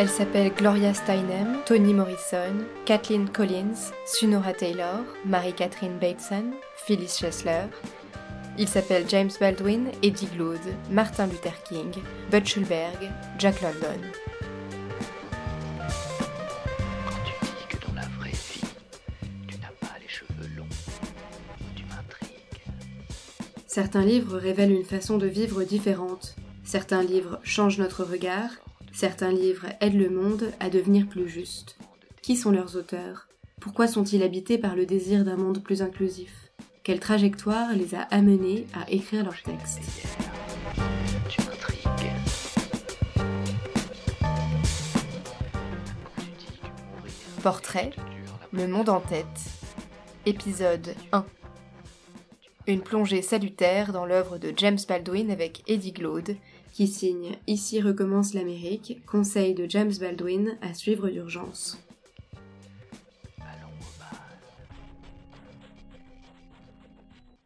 Elle s'appelle Gloria Steinem, Toni Morrison, Kathleen Collins, Sunora Taylor, Marie-Catherine Bateson, Phyllis Chesler. Il s'appelle James Baldwin, Eddie Glaude, Martin Luther King, Bud Schulberg, Jack London. Quand tu dis que dans la vraie vie, tu n'as pas les cheveux longs, tu m'intrigues. Certains livres révèlent une façon de vivre différente. Certains livres changent notre regard. Certains livres aident le monde à devenir plus juste. Qui sont leurs auteurs? Pourquoi sont-ils habités par le désir d'un monde plus inclusif? Quelle trajectoire les a amenés à écrire leurs textes? Tu m'intrigues. Portrait, le monde en tête. Épisode 1. Une plongée salutaire dans l'œuvre de James Baldwin avec Eddie Glaude, qui signe Ici recommence l'Amérique, conseil de James Baldwin à suivre d'urgence.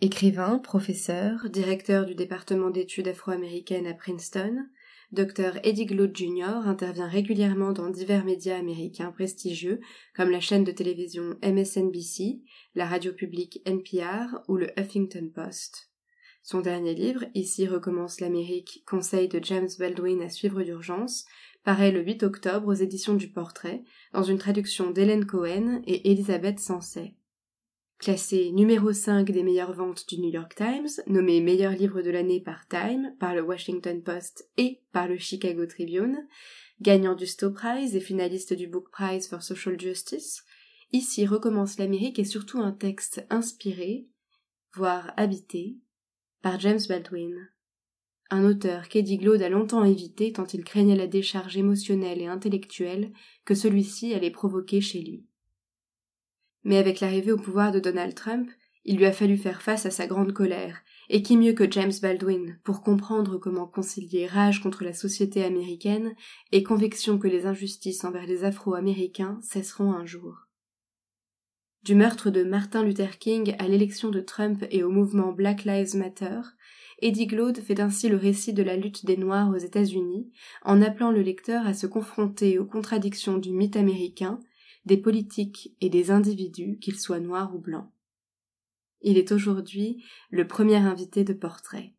Écrivain, professeur, directeur du département d'études afro-américaines à Princeton, Dr Eddie Glaude Jr. intervient régulièrement dans divers médias américains prestigieux comme la chaîne de télévision MSNBC, la radio publique NPR ou le Huffington Post. Son dernier livre, Ici recommence l'Amérique, conseil de James Baldwin à suivre d'urgence, paraît le 8 octobre aux éditions du Portrait, dans une traduction d'Hélène Cohen et Elisabeth Sansay. Classé numéro 5 des meilleures ventes du New York Times, nommé meilleur livre de l'année par Time, par le Washington Post et par le Chicago Tribune, gagnant du Stowe Prize et finaliste du Book Prize for Social Justice, ici recommence l'Amérique est surtout un texte inspiré, voire habité, par James Baldwin. Un auteur qu'Eddie Glaude a longtemps évité tant il craignait la décharge émotionnelle et intellectuelle que celui-ci allait provoquer chez lui. Mais avec l'arrivée au pouvoir de Donald Trump, il lui a fallu faire face à sa grande colère, et qui mieux que James Baldwin pour comprendre comment concilier rage contre la société américaine et conviction que les injustices envers les Afro-Américains cesseront un jour. Du meurtre de Martin Luther King à l'élection de Trump et au mouvement Black Lives Matter, Eddie Glaude fait ainsi le récit de la lutte des Noirs aux États-Unis, en appelant le lecteur à se confronter aux contradictions du mythe américain, des politiques et des individus, qu'ils soient noirs ou blancs. Il est aujourd'hui le premier invité de Portrait.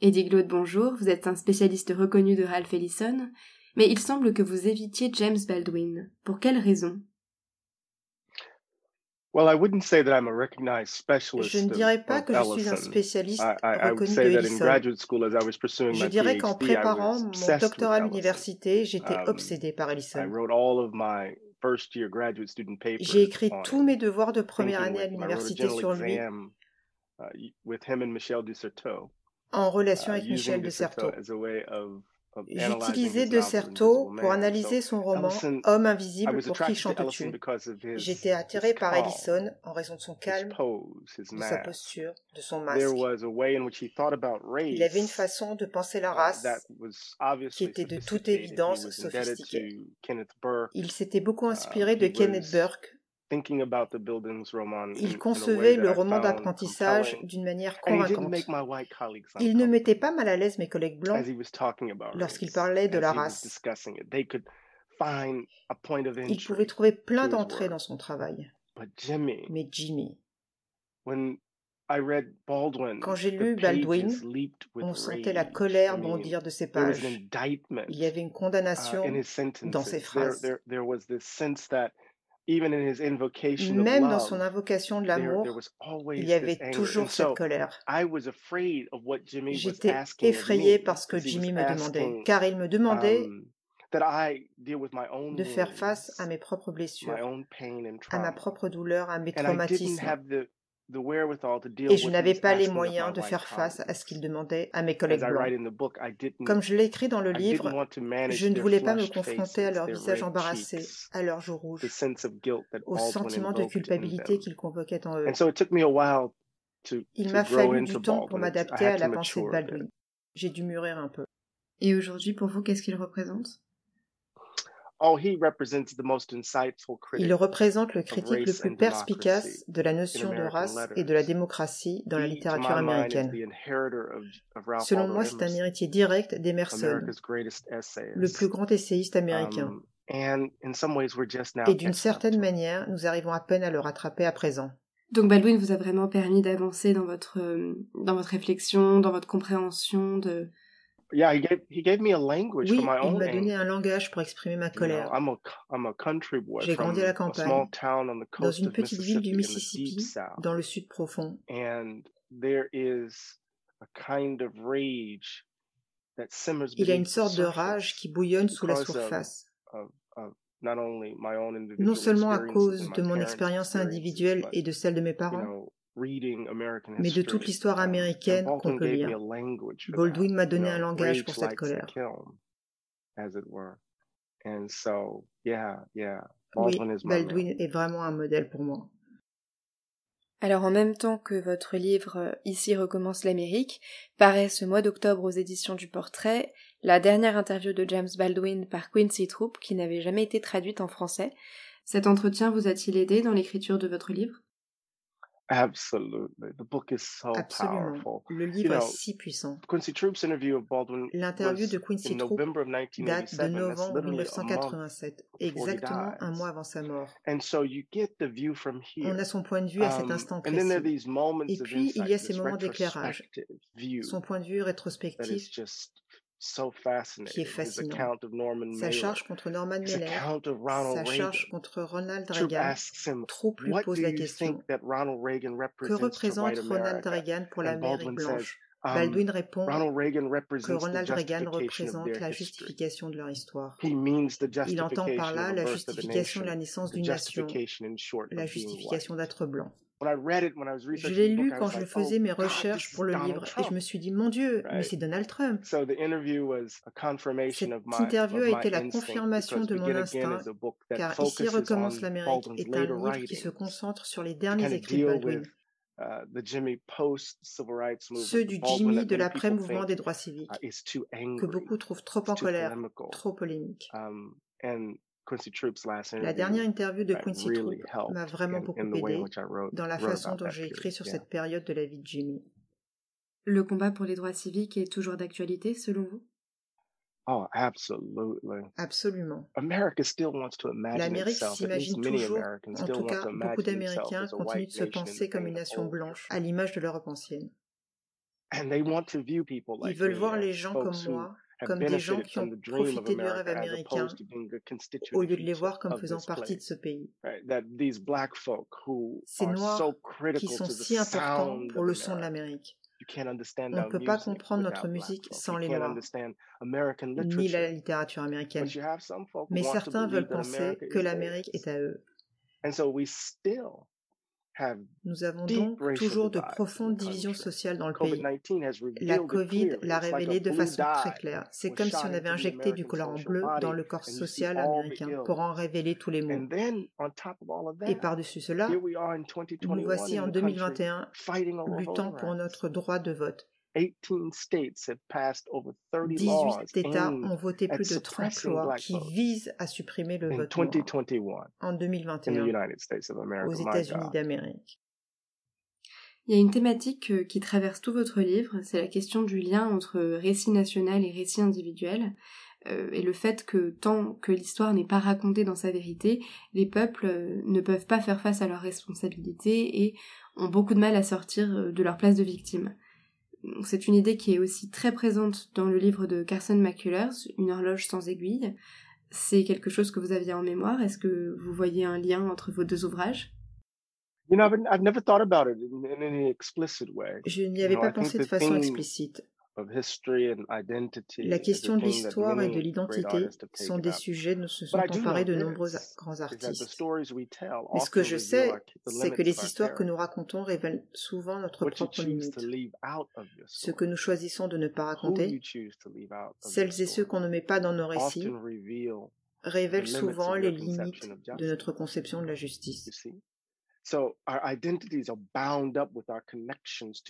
Eddie Glaude, bonjour, vous êtes un spécialiste reconnu de Ralph Ellison, mais il semble que vous évitiez James Baldwin. Pour quelle raison Well, I wouldn't say that I'm a recognized specialist Je ne dirais pas que je suis un spécialiste reconnu de say that in Ellison. graduate school, as I was pursuing Je my dirais qu'en préparant was mon obsessed doctorat à l'université, j'étais Um, obsédé par I Ellison. wrote all of my first year graduate student papers J'ai écrit tous mes devoirs de première année à l'université sur lui, exam, uh, en relation uh, avec Michel de Certeau. J'utilisais de Certeau pour analyser So son roman Homme invisible pour qui attracted to chante Ellison tu. because of his, J'étais attiré par Ellison en raison de son calme, de sa posture, de son masque. Il avait une façon de penser la uh, race. qui était de toute évidence sophistiquée. Il s'était beaucoup Uh, inspiré de Kenneth Burke. Il concevait le roman d'apprentissage d'une manière convaincante. Il ne mettait pas mal à l'aise mes collègues blancs as he was talking about lorsqu'il parlait de la race. discussing it. They could find a point of Il entry. pouvait trouver plein d'entrées dans son travail. Mais Jimmy, when I read Baldwin, Quand j'ai lu Baldwin, on sentait la colère bondir de ses pages. Il y avait une uh, condamnation. sentences. dans ses phrases. Même dans son invocation de l'amour, was always il y avait toujours cette colère. I was afraid of what Jimmy was J'étais effrayée me, parce que Jimmy me demandait, car il me demandait um, de faire face à mes propres blessures, à ma propre douleur, à mes traumatismes. Et je n'avais pas les moyens de faire face à ce qu'il demandait à mes collègues blancs. Comme je l'ai écrit dans le livre, je ne voulais pas me confronter à leur visage embarrassé, à leurs joues rouges, au sentiment de culpabilité them. qu'il convoquait en eux. And so it took me a while to, Il to m'a fallu du temps pour m'adapter à la pensée de. Baldwin. J'ai dû mûrir un peu. Et aujourd'hui, pour vous, qu'est-ce qu'il représente oh, he represents the most insightful critic. Il représente le critique le race plus and perspicace democracy de la in notion de American race et de letters. la démocratie dans la littérature américaine. the inheritor of, of Ralph Selon Waldo moi, c'est un Emerson, héritier direct d'Emerson, America's greatest essayist. le plus grand essayiste américain. Um, and in some ways, we're just now Et d'une catching up certaine manière, nous arrivons à peine à le rattraper à présent. Donc Baldwin vous a vraiment permis d'avancer dans votre euh, dans votre réflexion, dans votre compréhension de Yeah, he gave he gave me a language Oui, for my il own m'a donné un langage pour exprimer ma You know, colère. I'm a I'm a country boy J'ai from grandi à la a small campagne, town on the dans coast une of petite ville du Mississippi dans le sud profond. and there is a kind of rage that simmers Il y a une sorte de rage qui bouillonne sous la surface, of, of not only my own non seulement à cause de mon expérience individuelle et de celle de mes parents, mais de toute history. l'histoire américaine qu'on Baldwin peut lire. a language for that. Baldwin m'a donné un langage pour cette colère. kiln, as it were. And so, yeah, yeah, Oui, Baldwin est vraiment un modèle pour moi. Alors en même temps que votre livre Ici recommence l'Amérique, paraît ce mois d'octobre aux éditions du Portrait la dernière interview de James Baldwin par Quincy Troop qui n'avait jamais été traduite en français. Cet entretien vous a-t-il aidé dans l'écriture de votre livre? Absolutely. The book is so Absolument. powerful. Le livre know, est si puissant. Quincy Troop's interview of Baldwin L'interview de Quincy in Troop date de 1987. That's novembre literally a month 1987, before he exactement un mois avant sa mort. And so you get the view from here. On a son point de vue à cet Um, instant and then there are précis. these moments Et of puis, il y a ces moments d'éclairage, son point de vue rétrospectif qui est fascinant. Sa Mailer, charge contre Norman Mailer, sa charge contre Ronald Reagan. Troop lui pose la question Que représente Ronald? Reagan pour l'Amérique blanche? um, Baldwin répond que Ronald Reagan représente la justification de leur histoire. Il entend par là la justification de la naissance d'une nation, la justification d'être blanc. Je l'ai lu quand je faisais oh mes recherches pour le livre et je me suis dit, mon Dieu, mais c'est Donald Trump. So the interview was a confirmation Cette of my, interview a été la confirmation de mon instinct, car Ici recommence l'Amérique est un livre qui se concentre sur les derniers écrits de Baldwin, with uh, the Jimmy Post civil rights ceux movement, du Jimmy de l'après-mouvement des think droits civiques, uh, que beaucoup trouvent trop en colère, trop polémique. And Quincy Troop's last La dernière interview de Quincy really Troop m'a vraiment beaucoup aidé dans la façon dont j'ai écrit sur Yeah. cette période de la vie de Jimmy. Le combat pour les droits civiques est toujours d'actualité selon vous? Oh, absolutely. Absolument. America still wants to imagine L'Amérique s'imagine toujours, en tout cas, beaucoup d'Américains continuent de se penser comme une nation blanche, à l'image de l'Europe ancienne. And they want to view people Ils like veulent me voir les gens comme moi comme des gens qui ont profité du rêve américain au lieu de les voir comme faisant partie de ce pays. Ces Noirs so qui sont si importants pour le son de l'Amérique. On ne peut pas comprendre notre musique sans les Noirs, ni la littérature américaine. Mais certains veulent penser que l'Amérique est à eux. Nous avons donc toujours de profondes divisions sociales dans le pays. COVID-19 has La Covid l'a révélé de façon très claire. C'est comme si on avait injecté du colorant bleu dans le corps social américain pour en révéler tous les of Et par-dessus cela, nous 2021 voici en in the country 2021 fighting over luttant pour notre droit de vote. 18 states have passed over 30 18 laws États ont voté plus de 30 suppressing lois qui visent à supprimer le in vote noir 2021 en in the 2021 United States of aux États-Unis d'Amérique. Il y a une thématique euh, qui traverse tout votre livre, c'est la question du lien entre récit national et récit individuel, euh, et le fait que tant que l'histoire n'est pas racontée dans sa vérité, les peuples euh, ne peuvent pas faire face à leurs responsabilités et ont beaucoup de mal à sortir euh, de leur place de victime. C'est une idée qui est aussi très présente dans le livre de Carson McCullers, Une horloge sans aiguille. C'est quelque chose que vous aviez en mémoire. Est-ce que vous voyez un lien entre vos deux ouvrages? You know, I've, I've never thought about it in, in any explicit way. Je n'y avais pas pensé de façon explicite. La question de l'histoire et de l'identité sont des sujets dont se sont emparés de nombreux grands artistes. Mais ce que je sais, c'est que les histoires que nous racontons révèlent souvent notre propre limite. Ce que nous choisissons de ne pas raconter, celles et ceux qu'on ne met pas dans nos récits, révèlent souvent les limites de notre conception de la justice.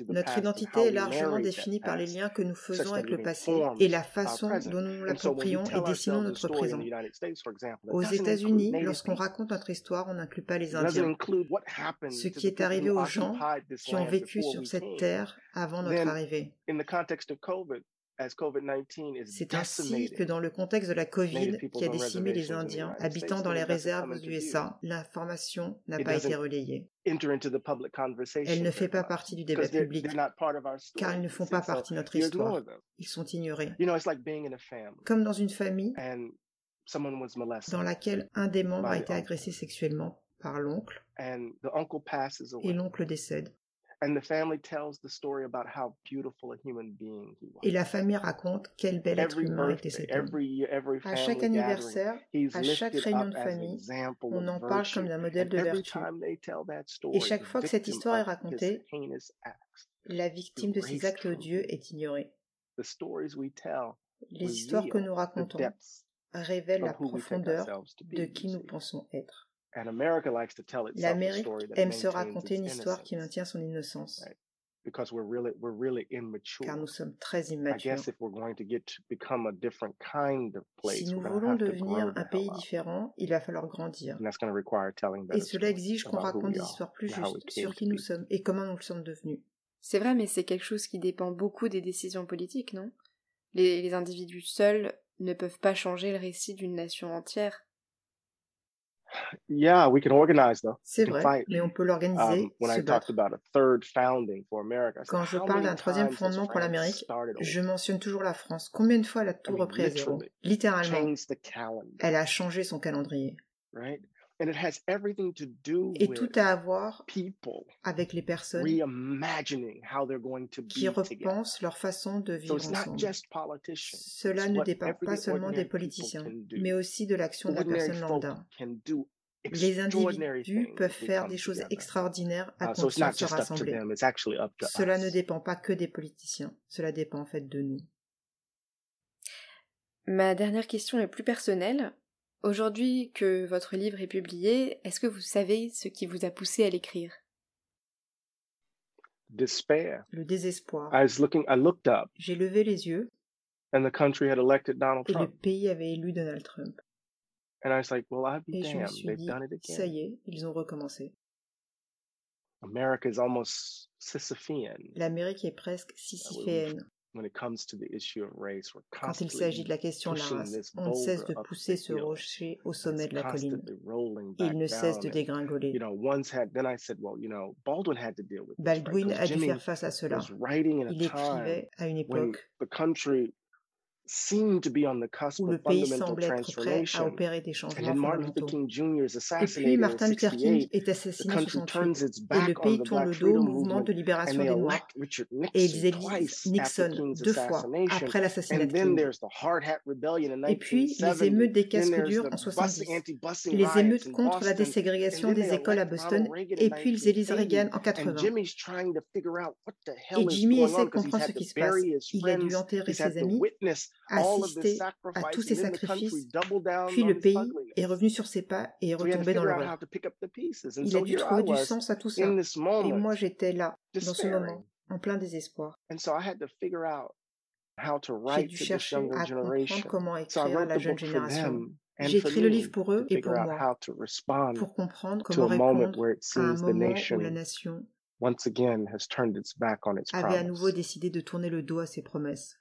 Notre identité est largement définie par les liens que nous faisons avec le passé et la our façon dont nous l'approprions et dessinons notre présent. Aux États-Unis, lorsqu'on raconte notre histoire, on n'inclut pas les Indiens. Ce to qui the est arrivé aux gens qui ont vécu sur cette terre avant notre arrivée. In the context of COVID, as COVID-19 is C'est ainsi que dans le contexte de la Covid qui a décimé les Indiens habitant dans les réserves view. USA, l'information n'a pas été relayée. Elle ne fait pas partie du débat public car ils ne font pas partie de notre histoire. Ils sont ignorés. Comme dans une famille dans laquelle un des membres a été agressé sexuellement par l'oncle et l'oncle décède. And the family tells the story about how beautiful a human being he was. Et la famille raconte quel bel être humain était cet homme. every year, every À chaque anniversaire, à chaque réunion de famille, on en parle comme d'un modèle de vertu. Et chaque fois que cette histoire est racontée, la victime de ces actes odieux est ignorée. the stories we tell Les histoires que nous racontons révèlent la profondeur de qui nous pensons être. And America likes to tell itself a L'Amérique aime se raconter une histoire qui maintient son innocence, Right. because we're really we're really car immature. nous sommes très I immatures. guess if we're going to get to become a different kind of place, Si nous we're going to voulons devenir un pays différent, il va falloir grandir. And that's going to require telling Et cela stories exige qu'on about who raconte we des are histoires plus and how we justes sur qui nous sommes et comment nous le sommes devenus. C'est vrai, mais c'est quelque chose qui dépend beaucoup des décisions politiques, non? Les, les individus seuls ne peuvent pas changer le récit d'une nation entière. Yeah, we can organize though. C'est vrai, fight. mais on peut l'organiser, Um, when se I talked battre. about a third founding for America, I said, Quand je parle d'un troisième fondement pour l'Amérique, je mentionne toujours la France. Combien de fois elle a tout I mean, repris à zéro? Littéralement, elle a changé son calendrier. right? And it has everything to do Et with tout a à voir people avec les personnes reimagining how they're going to qui be together. repensent leur façon de vivre ensemble. Cela It's ne dépend pas seulement des ordinary people politiciens, can do. mais aussi de l'action de la personne lambda. Les extraordinary individus things peuvent faire des choses extraordinaires à Uh, condition de se just up to rassembler. them, it's actually up to Cela ne dépend pas que des politiciens, cela dépend en fait de nous. Ma dernière question est plus personnelle. Aujourd'hui que votre livre est publié, est-ce que vous savez ce qui vous a poussé à l'écrire? Despair. Le désespoir. I was looking, I looked up, J'ai levé les yeux and the country had elected Donald et le Trump. pays avait élu Donald Trump. And I was like, well, I'd be Et je me damned. suis They've dit, done it ça again. y est, ils ont recommencé. America is almost Sisyphean L'Amérique est presque sisyphéenne. When it comes to the issue of race. We're Quand il s'agit de la question de la race, on ne cesse de pousser ce rocher au sommet de la colline. il ne cesse de dégringoler. you know, one's had. Then I said, well, you know, Baldwin a dû faire face à cela. Il écrivait à une époque où le pays semblait être prêt à transformation. opérer des And changements then Martin Luther fondamentaux. King Jr. is Et puis assassinated in Martin Luther King 68. est The assassiné en country turns 68 its et le back on pays the tourne Black le dos au Freedom mouvement Movement de and libération they des Noirs elect Richard et ils Nixon élisent Nixon deux fois assassination. après l'assassinat And de then King. there's the Hard Hat Rebellion in Et puis les 1970. émeutes des casques durs the en busing, 70 anti-busing et les riots émeutes in contre la Boston. déségrégation des écoles à Boston et puis ils élisent 1980. Reagan en And 80. Jimmy's trying to figure out what the hell Et Jimmy essaie de comprendre ce qui se passe. Il a dû enterrer ses amis, assister à tous ces sacrifices, puis le pays est revenu sur ses pas et est retombé dans l'horreur. Il a dû trouver du sens à tout ça. Et moi j'étais là, dans ce moment, en plein désespoir. And so I had to figure out how to J'ai write dû chercher à comprendre comment écrire à la jeune génération. J'ai écrit le livre pour eux et pour moi, pour comprendre comment répondre à un moment où la nation nation once again has turned its back on its avait à nouveau décidé de tourner le dos à ses promesses.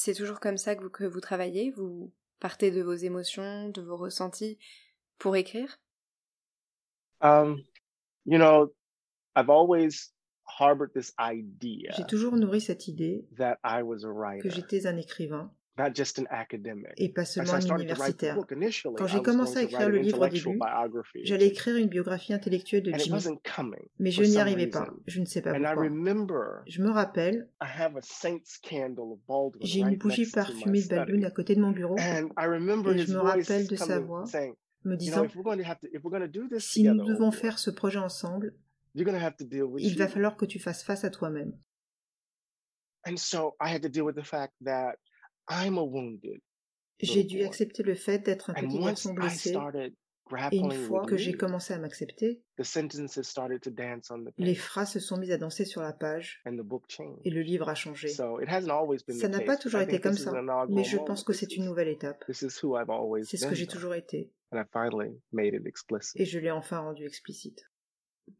C'est toujours comme ça que vous, que vous travaillez? Vous partez de vos émotions, de vos ressentis pour écrire? Um, you know, I've always harbored this idea J'ai toujours nourri cette idée that I was a que j'étais un écrivain not just an academic. et pas As seulement I un universitaire. Quand I j'ai was commencé going à to écrire write le an livre au intellectual début, biography, j'allais écrire une biographie intellectuelle de Jimmy, mais je n'y arrivais pas. Je ne sais pas pourquoi. remember Je me rappelle, I have a saint's candle of Baldwin j'ai une bougie next to my parfumée de. Baldwin à côté de mon bureau And I remember et je me rappelle de sa voix me disant if we're going to have to, if we're going to do this si nous together, devons faire ce projet ensemble, il va falloir que tu fasses face à toi-même. J'ai dû accepter le fait d'être un petit once garçon I blessé started Et une fois que j'ai me, commencé à m'accepter, the sentences started to dance on the les page, phrases se sont mises à danser sur la page and the book changed. et le livre a changé. So it hasn't always been Ça n'a pas toujours été comme ça, mais je pense que This c'est une is- nouvelle étape. This is who I've always C'est ce been, que j'ai toujours été, and I finally made it explicit. et je l'ai enfin rendu explicite.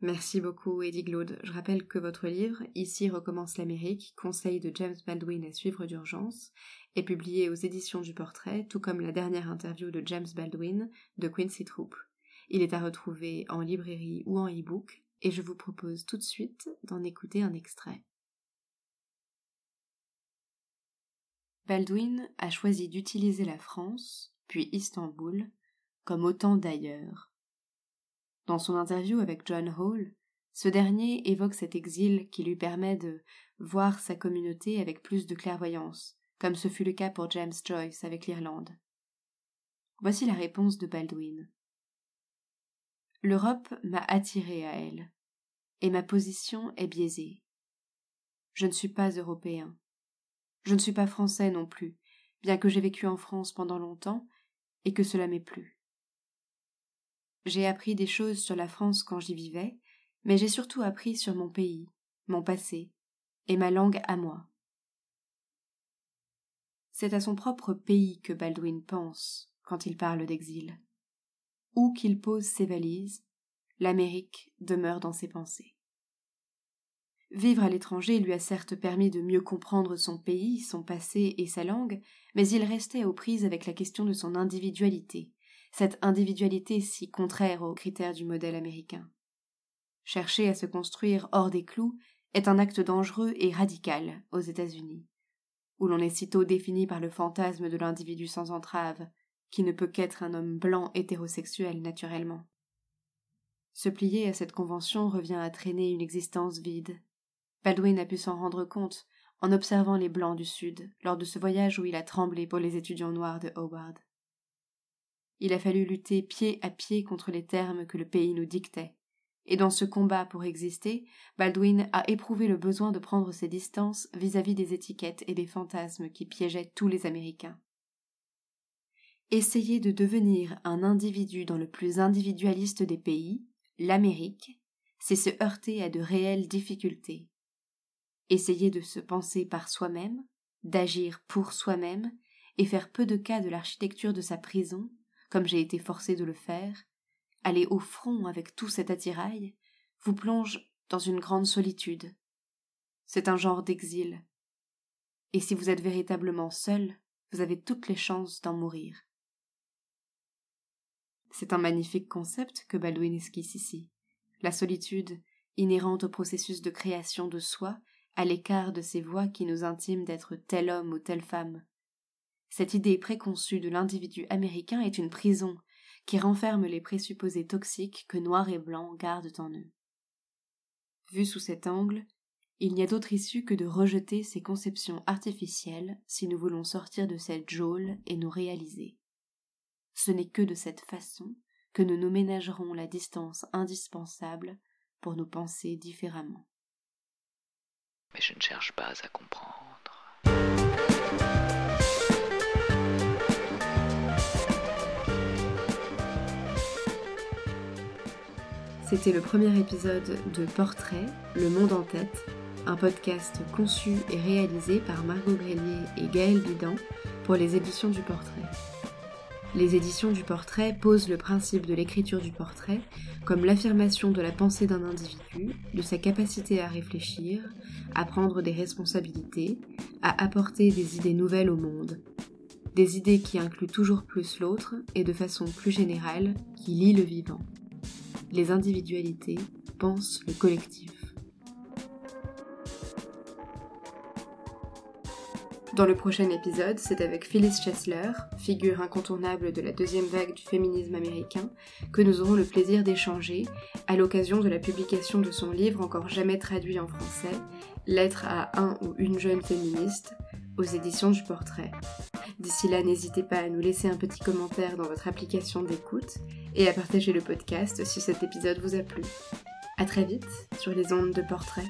Merci beaucoup, Eddie Glaude. Je rappelle que votre livre, Ici recommence l'Amérique, conseil de James Baldwin à suivre d'urgence, est publié aux éditions du Portrait, tout comme la dernière interview de James Baldwin de Quincy Troop. Il est à retrouver en librairie ou en e-book, et je vous propose tout de suite d'en écouter un extrait. Baldwin a choisi d'utiliser la France, puis Istanbul, comme autant d'ailleurs. Dans son interview avec John Hall, ce dernier évoque cet exil qui lui permet de voir sa communauté avec plus de clairvoyance, comme ce fut le cas pour James Joyce avec l'Irlande. Voici la réponse de Baldwin. L'Europe m'a attiré à elle, et ma position est biaisée. Je ne suis pas européen. Je ne suis pas français non plus, bien que j'ai vécu en France pendant longtemps et que cela m'ait plu. J'ai appris des choses sur la France quand j'y vivais, mais j'ai surtout appris sur mon pays, mon passé, et ma langue à moi. C'est à son propre pays que Baldwin pense quand il parle d'exil. Où qu'il pose ses valises, l'Amérique demeure dans ses pensées. Vivre à l'étranger lui a certes permis de mieux comprendre son pays, son passé et sa langue, mais il restait aux prises avec la question de son individualité, cette individualité si contraire aux critères du modèle américain. Chercher à se construire hors des clous est un acte dangereux et radical aux États-Unis, où l'on est sitôt défini par le fantasme de l'individu sans entrave, qui ne peut qu'être un homme blanc hétérosexuel naturellement. Se plier à cette convention revient à traîner une existence vide. Baldwin a pu s'en rendre compte en observant les blancs du Sud lors de ce voyage où il a tremblé pour les étudiants noirs de Howard. Il a fallu lutter pied à pied contre les termes que le pays nous dictait, et dans ce combat pour exister, Baldwin a éprouvé le besoin de prendre ses distances vis-à-vis des étiquettes et des fantasmes qui piégeaient tous les Américains. Essayer de devenir un individu dans le plus individualiste des pays, l'Amérique, c'est se heurter à de réelles difficultés. Essayer de se penser par soi-même, d'agir pour soi-même, et faire peu de cas de l'architecture de sa prison, comme j'ai été forcé de le faire, aller au front avec tout cet attirail, vous plonge dans une grande solitude. C'est un genre d'exil. Et si vous êtes véritablement seul, vous avez toutes les chances d'en mourir. C'est un magnifique concept que Baldwin esquisse ici. La solitude, inhérente au processus de création de soi, à l'écart de ces voix qui nous intiment d'être tel homme ou telle femme. Cette idée préconçue de l'individu américain est une prison qui renferme les présupposés toxiques que noir et blanc gardent en eux. Vu sous cet angle, il n'y a d'autre issue que de rejeter ces conceptions artificielles si nous voulons sortir de cette geôle et nous réaliser. Ce n'est que de cette façon que nous nous ménagerons la distance indispensable pour nous penser différemment. Mais je ne cherche pas à comprendre. C'était le premier épisode de Portrait, Le Monde en tête, un podcast conçu et réalisé par Margot Grélier et Gaël Bidan pour les éditions du Portrait. Les éditions du Portrait posent le principe de l'écriture du portrait comme l'affirmation de la pensée d'un individu, de sa capacité à réfléchir, à prendre des responsabilités, à apporter des idées nouvelles au monde. Des idées qui incluent toujours plus l'autre et de façon plus générale qui lient le vivant les individualités pensent le collectif. Dans le prochain épisode, c'est avec Phyllis Chesler, figure incontournable de la deuxième vague du féminisme américain, que nous aurons le plaisir d'échanger à l'occasion de la publication de son livre encore jamais traduit en français, Lettre à un ou une jeune féministe, aux éditions du Portrait. D'ici là, n'hésitez pas à nous laisser un petit commentaire dans votre application d'écoute et à partager le podcast si cet épisode vous a plu. À très vite sur les ondes de Portrait.